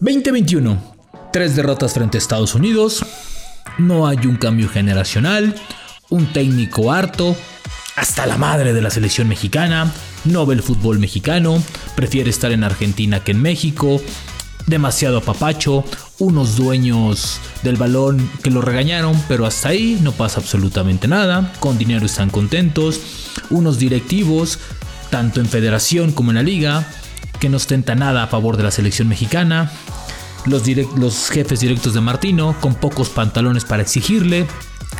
2021. Tres derrotas frente a Estados Unidos. No hay un cambio generacional. Un técnico harto. Hasta la madre de la selección mexicana. No ve el fútbol mexicano. Prefiere estar en Argentina que en México. Demasiado apapacho. Unos dueños del balón que lo regañaron. Pero hasta ahí no pasa absolutamente nada. Con dinero están contentos. Unos directivos. Tanto en federación como en la liga que no ostenta nada a favor de la selección mexicana. Los, los jefes directos de Martino con pocos pantalones para exigirle.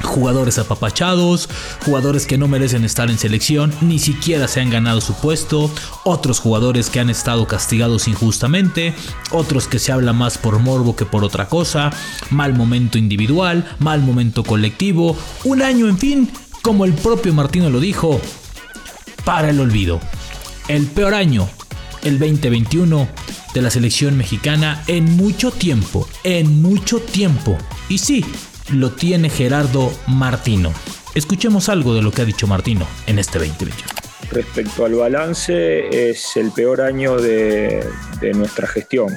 Jugadores apapachados, jugadores que no merecen estar en selección, ni siquiera se han ganado su puesto, otros jugadores que han estado castigados injustamente, otros que se habla más por morbo que por otra cosa, mal momento individual, mal momento colectivo, un año en fin, como el propio Martino lo dijo, para el olvido. El peor año el 2021 de la selección mexicana en mucho tiempo, en mucho tiempo. Y sí, lo tiene Gerardo Martino. Escuchemos algo de lo que ha dicho Martino en este 2021. Respecto al balance, es el peor año de, nuestra gestión.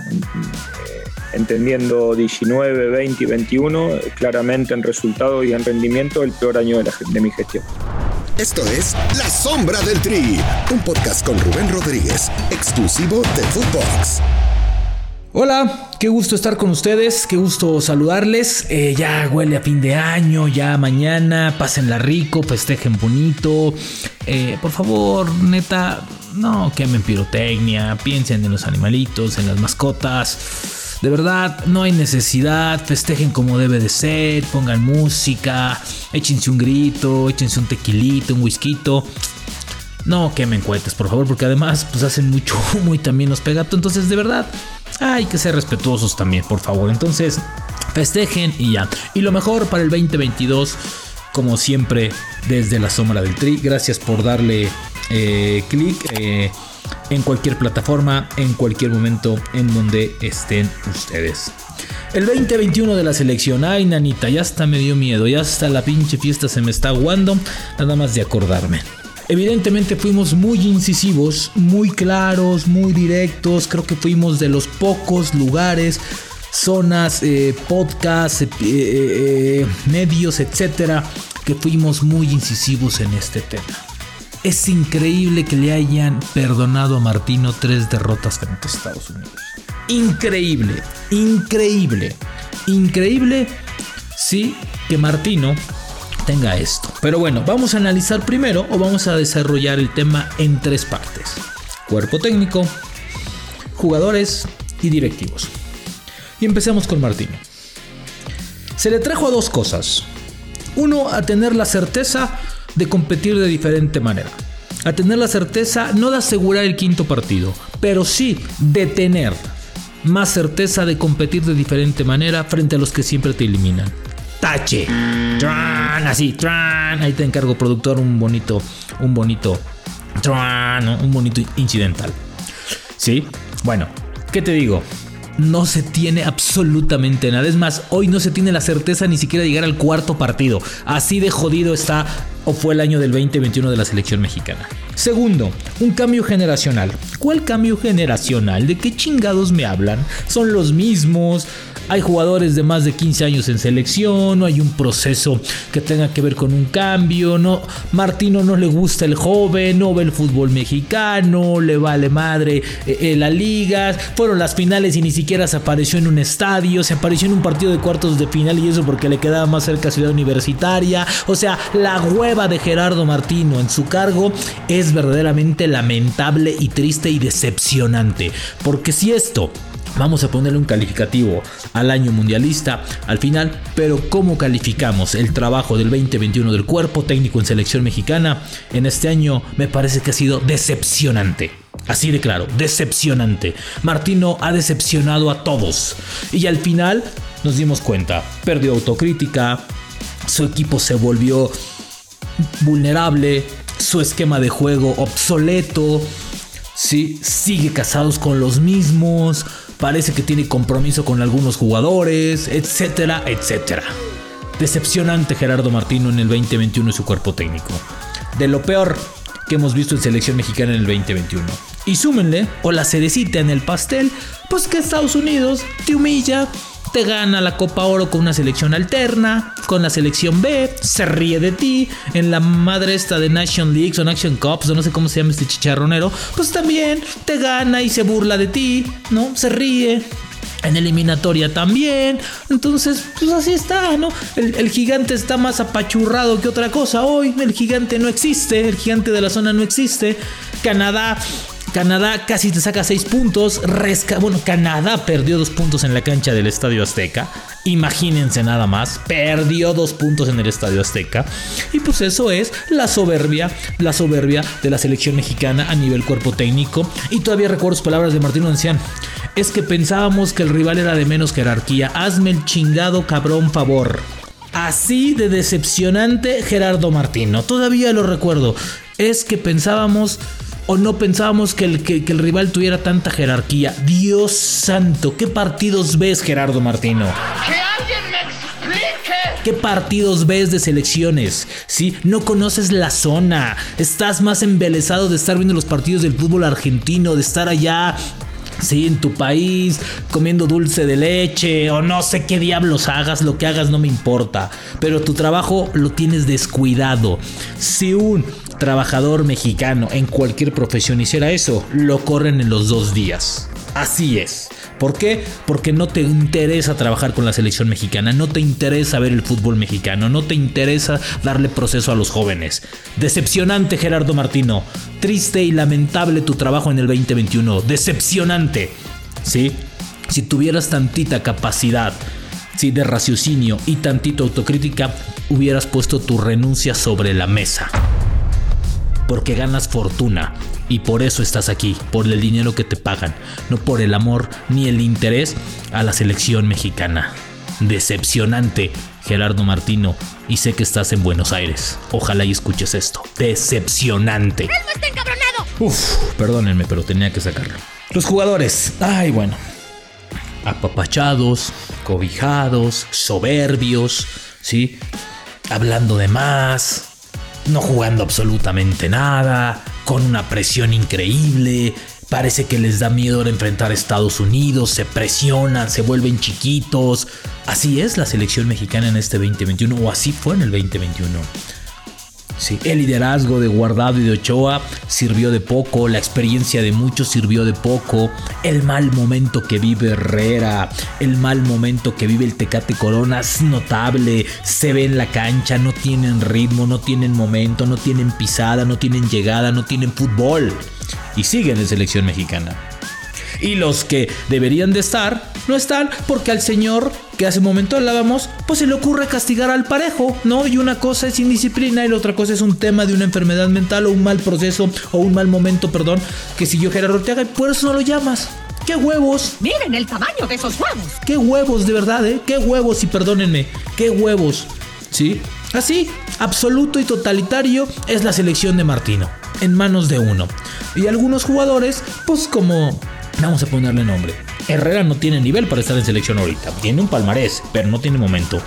Entendiendo 19, 20 y 21, claramente en resultado y en rendimiento, el peor año de mi gestión. Esto es La Sombra del Tri, un podcast con Rubén Rodríguez, exclusivo de Footbox. Hola, qué gusto estar con ustedes, qué gusto saludarles. Eh, ya huele a fin de año, ya mañana, pásenla rico, festejen bonito. Eh, por favor, neta, no quemen pirotecnia, piensen en los animalitos, en las mascotas de verdad, no hay necesidad. Festejen como debe de ser. Pongan música. Échense un grito. Échense un tequilito, un whisky. No quemen cohetes, por favor, porque además pues hacen mucho humo y también los pega. Entonces, de verdad, hay que ser respetuosos también, por favor. Entonces, festejen y ya. Y lo mejor para el 2022, como siempre, desde la sombra del tri. Gracias por darle eh, clic. Eh, en cualquier plataforma, en cualquier momento en donde estén ustedes. El 2021 de la selección, ay nanita, ya hasta me dio miedo, ya hasta la pinche fiesta se me está aguando, nada más de acordarme. Evidentemente fuimos muy incisivos, muy claros, muy directos, creo que fuimos de los pocos lugares, zonas, eh, podcasts, eh, eh, medios, etcétera, que fuimos muy incisivos en este tema. Es increíble que le hayan perdonado a Martino tres derrotas frente a Estados Unidos. Increíble, increíble, increíble, sí, que Martino tenga esto. Pero bueno, vamos a analizar primero o vamos a desarrollar el tema en tres partes. Cuerpo técnico, jugadores y directivos. Y empecemos con Martino. Se le trajo a dos cosas. Uno, a tener la certeza de competir de diferente manera. A tener la certeza no de asegurar el quinto partido, pero sí de tener más certeza de competir de diferente manera frente a los que siempre te eliminan. Tache. Tran, así, tran. Ahí te encargo, productor, un bonito, un bonito, tran, un bonito incidental. ¿Sí? Bueno, ¿qué te digo? no se tiene absolutamente nada. Es más, hoy no se tiene la certeza ni siquiera de llegar al cuarto partido. Así de jodido está fue el año del 2021 de la selección mexicana. Segundo, un cambio generacional. ¿Cuál cambio generacional? ¿De qué chingados me hablan? Son los mismos, hay jugadores de más de 15 años en selección, no hay un proceso que tenga que ver con un cambio, no Martino no le gusta el joven, no ve el fútbol mexicano, le vale madre eh, eh, la liga, fueron las finales y ni siquiera se apareció en un estadio, se apareció en un partido de cuartos de final y eso porque le quedaba más cerca Ciudad Universitaria, o sea, la hueva de Gerardo Martino en su cargo es verdaderamente lamentable y triste y decepcionante, porque si esto Vamos a ponerle un calificativo al año mundialista al final, pero ¿cómo calificamos el trabajo del 2021 del cuerpo técnico en selección mexicana? En este año me parece que ha sido decepcionante. Así de claro, decepcionante. Martino ha decepcionado a todos. Y al final nos dimos cuenta, perdió autocrítica, su equipo se volvió vulnerable, su esquema de juego obsoleto, ¿sí? sigue casados con los mismos, parece que tiene compromiso con algunos jugadores, etcétera, etcétera. Decepcionante Gerardo Martino en el 2021 y su cuerpo técnico. De lo peor que hemos visto en selección mexicana en el 2021. Y súmenle, o la cerecita en el pastel, pues que Estados Unidos te humilla, te gana la Copa Oro con una selección alterna, con la selección B, se ríe de ti, en la madre esta de Nation Leagues o Nation Cups, o no sé cómo se llama este chicharronero, pues también te gana y se burla de ti, ¿no? Se ríe, en eliminatoria también. Entonces, pues así está, ¿no? El, el, gigante está más apachurrado que otra cosa hoy. El gigante no existe, el gigante de la zona no existe. Canadá. Canadá casi te saca 6 puntos. Resca bueno, Canadá perdió 2 puntos en la cancha del Estadio Azteca. Imagínense nada más. Perdió 2 puntos en el Estadio Azteca. Y pues eso es la soberbia, la soberbia de la selección mexicana a nivel cuerpo técnico. Y todavía recuerdo sus palabras de Martín Ancián es que pensábamos que el rival era de menos jerarquía. Hazme el chingado cabrón favor. Así de decepcionante Gerardo Martino. Todavía lo recuerdo. Es que pensábamos o no pensábamos que el, que, que el, rival tuviera tanta jerarquía. Dios santo, ¿qué partidos ves Gerardo Martino? ¡Que alguien me explique! ¿Qué partidos ves de selecciones? ¿Sí? No conoces la zona. Estás más embelesado de estar viendo los partidos del fútbol argentino, de estar allá Sí, en tu país, comiendo dulce de leche o no sé qué diablos hagas, lo que hagas no me importa, pero tu trabajo lo tienes descuidado. Si un trabajador mexicano en cualquier profesión hiciera eso, lo corren en los dos días. Así es. ¿Por qué? Porque no te interesa trabajar con la selección mexicana, no te interesa ver el fútbol mexicano, no te interesa darle proceso a los jóvenes. Decepcionante Gerardo Martino, triste y lamentable tu trabajo en el 2021, decepcionante. ¿Sí? Si tuvieras tantita capacidad ¿sí? de raciocinio y tantito autocrítica, hubieras puesto tu renuncia sobre la mesa. Porque ganas fortuna, y por eso estás aquí, por el dinero que te pagan, no por el amor ni el interés a la selección mexicana. Decepcionante, Gerardo Martino, y sé que estás en Buenos Aires. Ojalá y escuches esto. Decepcionante. ¡Él no está encabronado! Uf, perdónenme, pero tenía que sacarlo. Los jugadores, ay bueno, apapachados, cobijados, soberbios, ¿sí? Hablando de más, no jugando absolutamente nada, con una presión increíble. Parece que les da miedo enfrentar a Estados Unidos, se presionan, se vuelven chiquitos. Así es la selección mexicana en este 2021, o así fue en el 2021. Sí, el liderazgo de Guardado y de Ochoa sirvió de poco, la experiencia de muchos sirvió de poco, el mal momento que vive Herrera, el mal momento que vive el Tecate Corona es notable, se ve en la cancha, no tienen ritmo, no tienen momento, no tienen pisada, no tienen llegada, no tienen fútbol y siguen en selección mexicana. Y los que deberían de estar, no están porque al señor que hace un momento hablábamos, pues se le ocurre castigar al parejo, ¿no? Y una cosa es indisciplina y la otra cosa es un tema de una enfermedad mental o un mal proceso o un mal momento, perdón, que siguió Gerardo Ortega y por eso no lo llamas. ¡Qué huevos! Miren el tamaño de esos huevos. ¡Qué huevos, de verdad, eh! ¡Qué huevos! Y perdónenme, ¡qué huevos! ¿Sí? Así, absoluto y totalitario es la selección de Martino, en manos de uno. Y algunos jugadores, pues como Vamos a ponerle nombre. Herrera no tiene nivel para estar en selección ahorita. Tiene un palmarés, pero no tiene momento.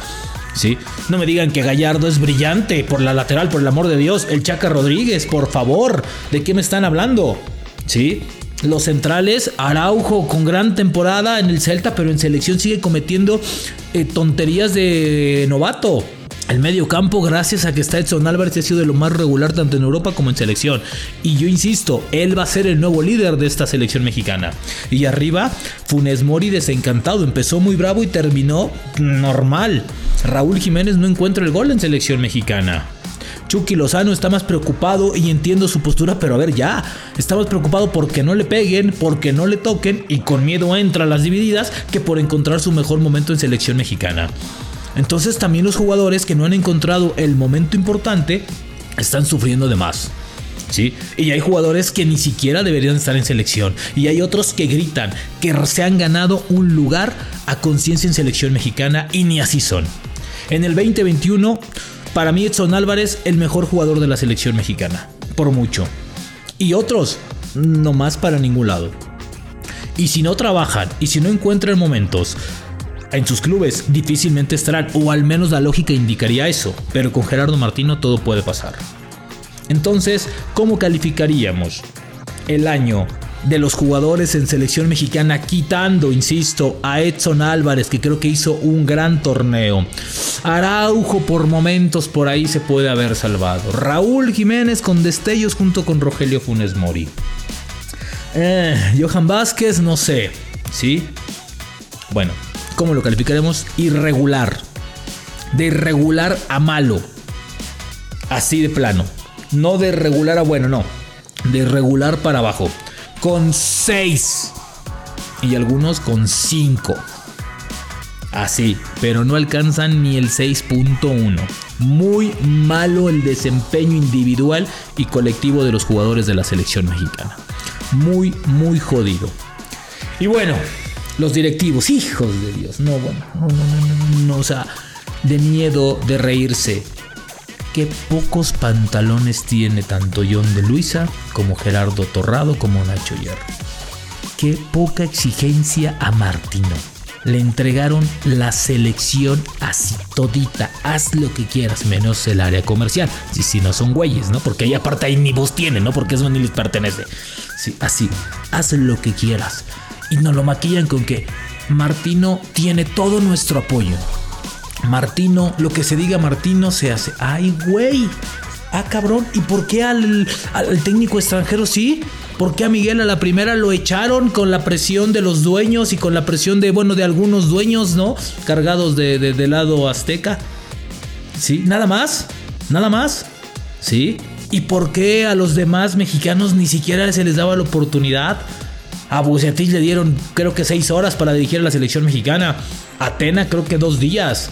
¿Sí? No me digan que Gallardo es brillante por la lateral, por el amor de Dios. El Chaca Rodríguez, por favor. ¿De qué me están hablando? ¿Sí? Los centrales, Araujo con gran temporada en el Celta, pero en selección sigue cometiendo eh, tonterías de novato. El medio campo, gracias a que está Edson Álvarez, ha sido de lo más regular tanto en Europa como en selección. Y yo insisto, él va a ser el nuevo líder de esta selección mexicana. Y arriba, Funes Mori desencantado. Empezó muy bravo y terminó normal. Raúl Jiménez no encuentra el gol en selección mexicana. Chucky Lozano está más preocupado y entiendo su postura, pero a ver ya, está más preocupado porque no le peguen, porque no le toquen y con miedo entra a las divididas que por encontrar su mejor momento en selección mexicana. Entonces también los jugadores que no han encontrado el momento importante están sufriendo de más. ¿Sí? Y hay jugadores que ni siquiera deberían estar en selección. Y hay otros que gritan que se han ganado un lugar a conciencia en selección mexicana y ni así son. En el 2021, para mí Edson Álvarez el mejor jugador de la selección mexicana. Por mucho. Y otros, no más para ningún lado. Y si no trabajan y si no encuentran momentos en sus clubes difícilmente estarán, o al menos la lógica indicaría eso, pero con Gerardo Martino todo puede pasar. Entonces, ¿cómo calificaríamos el año de los jugadores en selección mexicana, quitando, insisto, a Edson Álvarez, que creo que hizo un gran torneo. Araujo por momentos por ahí se puede haber salvado. Raúl Jiménez con destellos junto con Rogelio Funes Mori. Eh, Johan Vázquez, no sé. ¿Sí? Bueno, ¿cómo lo calificaremos? Irregular. De irregular a malo. Así de plano. No de regular a bueno, no. De regular para abajo. Con 6. Y algunos con 5. Así, pero no alcanzan ni el 6.1. Muy malo el desempeño individual y colectivo de los jugadores de la selección mexicana. Muy, muy jodido. Y bueno, los directivos, hijos de Dios. No, bueno, no, no, no, no, o sea, de miedo, de reírse. Qué pocos pantalones tiene tanto John de Luisa como Gerardo Torrado como Nacho Hierro. Qué poca exigencia a Martino. Le entregaron la selección así todita. Haz lo que quieras, menos el área comercial. Si, si no son güeyes, ¿no? Porque ahí aparte ahí ni vos tienen, ¿no? Porque eso ni les pertenece. Sí, así. Haz lo que quieras. Y nos lo maquillan con que Martino tiene todo nuestro apoyo. Martino, lo que se diga Martino se hace. Ay, güey. Ah, cabrón. ¿Y por qué al, al técnico extranjero sí? ¿Por qué a Miguel a la primera lo echaron con la presión de los dueños y con la presión de, bueno, de algunos dueños, ¿no? Cargados de, de, lado azteca. ¿Sí? ¿Nada más? ¿Nada más? ¿Sí? ¿Y por qué a los demás mexicanos ni siquiera se les daba la oportunidad? A Bucetich le dieron creo que seis horas para dirigir a la selección mexicana. A Atena creo que dos días.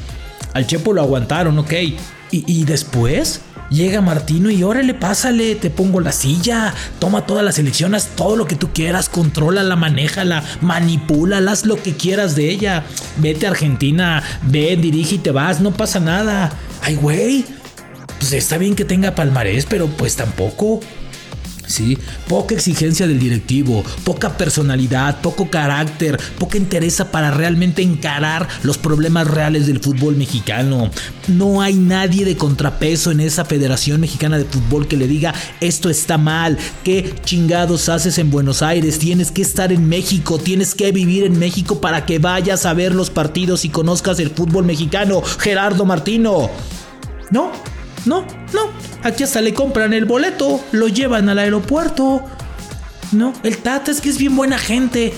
Al Chepo lo aguantaron, ok. ¿Y, y después? Llega Martino y órale, pásale, te pongo la silla, toma toda la selección, haz todo lo que tú quieras, contrólala, manéjala, manipúlala, haz lo que quieras de ella. Vete a Argentina, ve, dirige y te vas, no pasa nada. Ay, güey, pues está bien que tenga palmarés, pero pues tampoco. ¿Sí? Poca exigencia del directivo, poca personalidad, poco carácter, poca interés para realmente encarar los problemas reales del fútbol mexicano. No hay nadie de contrapeso en esa Federación Mexicana de Fútbol que le diga esto está mal, qué chingados haces en Buenos Aires, tienes que estar en México, tienes que vivir en México para que vayas a ver los partidos y conozcas el fútbol mexicano. Gerardo Martino. No, no, no. Aquí hasta le compran el boleto, lo llevan al aeropuerto. No, el Tata es que es bien buena gente.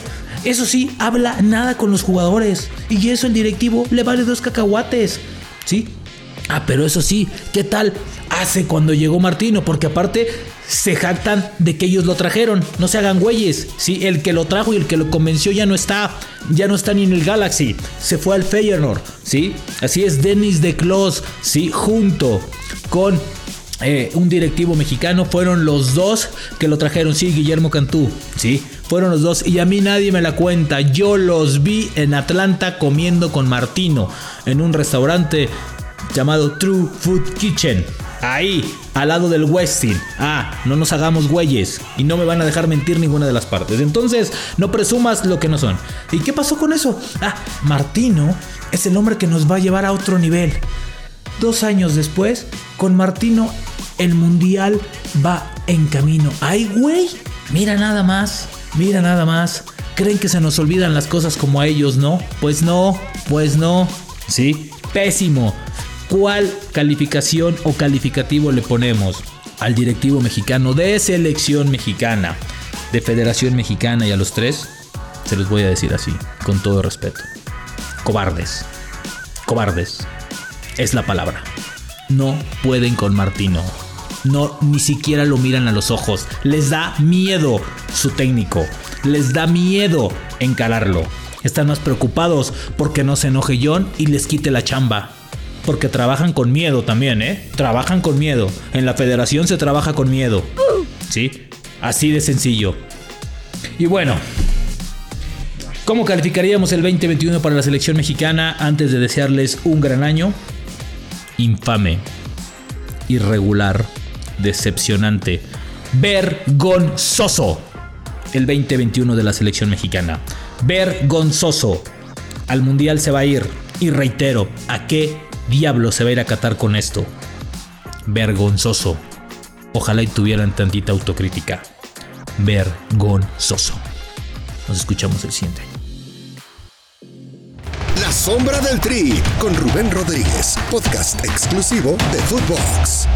Eso sí, habla nada con los jugadores. Y eso el directivo le vale dos cacahuates. ¿Sí? Ah, pero eso sí, ¿qué tal hace cuando llegó Martino? Porque aparte se jactan de que ellos lo trajeron. No se hagan güeyes. Sí, el que lo trajo y el que lo convenció ya no está. Ya no está ni en el Galaxy. Se fue al Feyenoord. Sí, así es. Denis de Klos. Sí, junto con eh, un directivo mexicano. Fueron los dos que lo trajeron. Sí, Guillermo Cantú. Sí, fueron los dos. Y a mí nadie me la cuenta. Yo los vi en Atlanta comiendo con Martino. En un restaurante llamado True Food Kitchen. Ahí, al lado del Westin. Ah, no nos hagamos güeyes. Y no me van a dejar mentir ninguna de las partes. Entonces, no presumas lo que no son. ¿Y qué pasó con eso? Ah, Martino es el hombre que nos va a llevar a otro nivel. Dos años después, con Martino, el mundial va en camino. ¡Ay, güey! Mira nada más, mira nada más. ¿Creen que se nos olvidan las cosas como a ellos, no? Pues no, pues no. Sí, pésimo. ¿Cuál calificación o calificativo le ponemos al directivo mexicano de selección mexicana, de Federación Mexicana y a los tres? Se los voy a decir así, con todo respeto. Cobardes. Cobardes. Es la palabra. No pueden con Martino. No, ni siquiera lo miran a los ojos. Les da miedo su técnico. Les da miedo encararlo. Están más preocupados porque no se enoje John y les quite la chamba. Porque trabajan con miedo también, ¿eh? Trabajan con miedo. En la federación se trabaja con miedo. ¿Sí? Así de sencillo. Y bueno, ¿cómo calificaríamos el 2021 para la selección mexicana antes de desearles un gran año? Infame, irregular, decepcionante, vergonzoso. El 2021 de la selección mexicana. Vergonzoso. Al mundial se va a ir. Y reitero, ¿a qué diablo se va a ir a catar con esto? Vergonzoso. Ojalá y tuvieran tantita autocrítica. vergonzoso. Nos escuchamos el siguiente. La sombra del Tri con Rubén Rodríguez, podcast exclusivo de Footbox.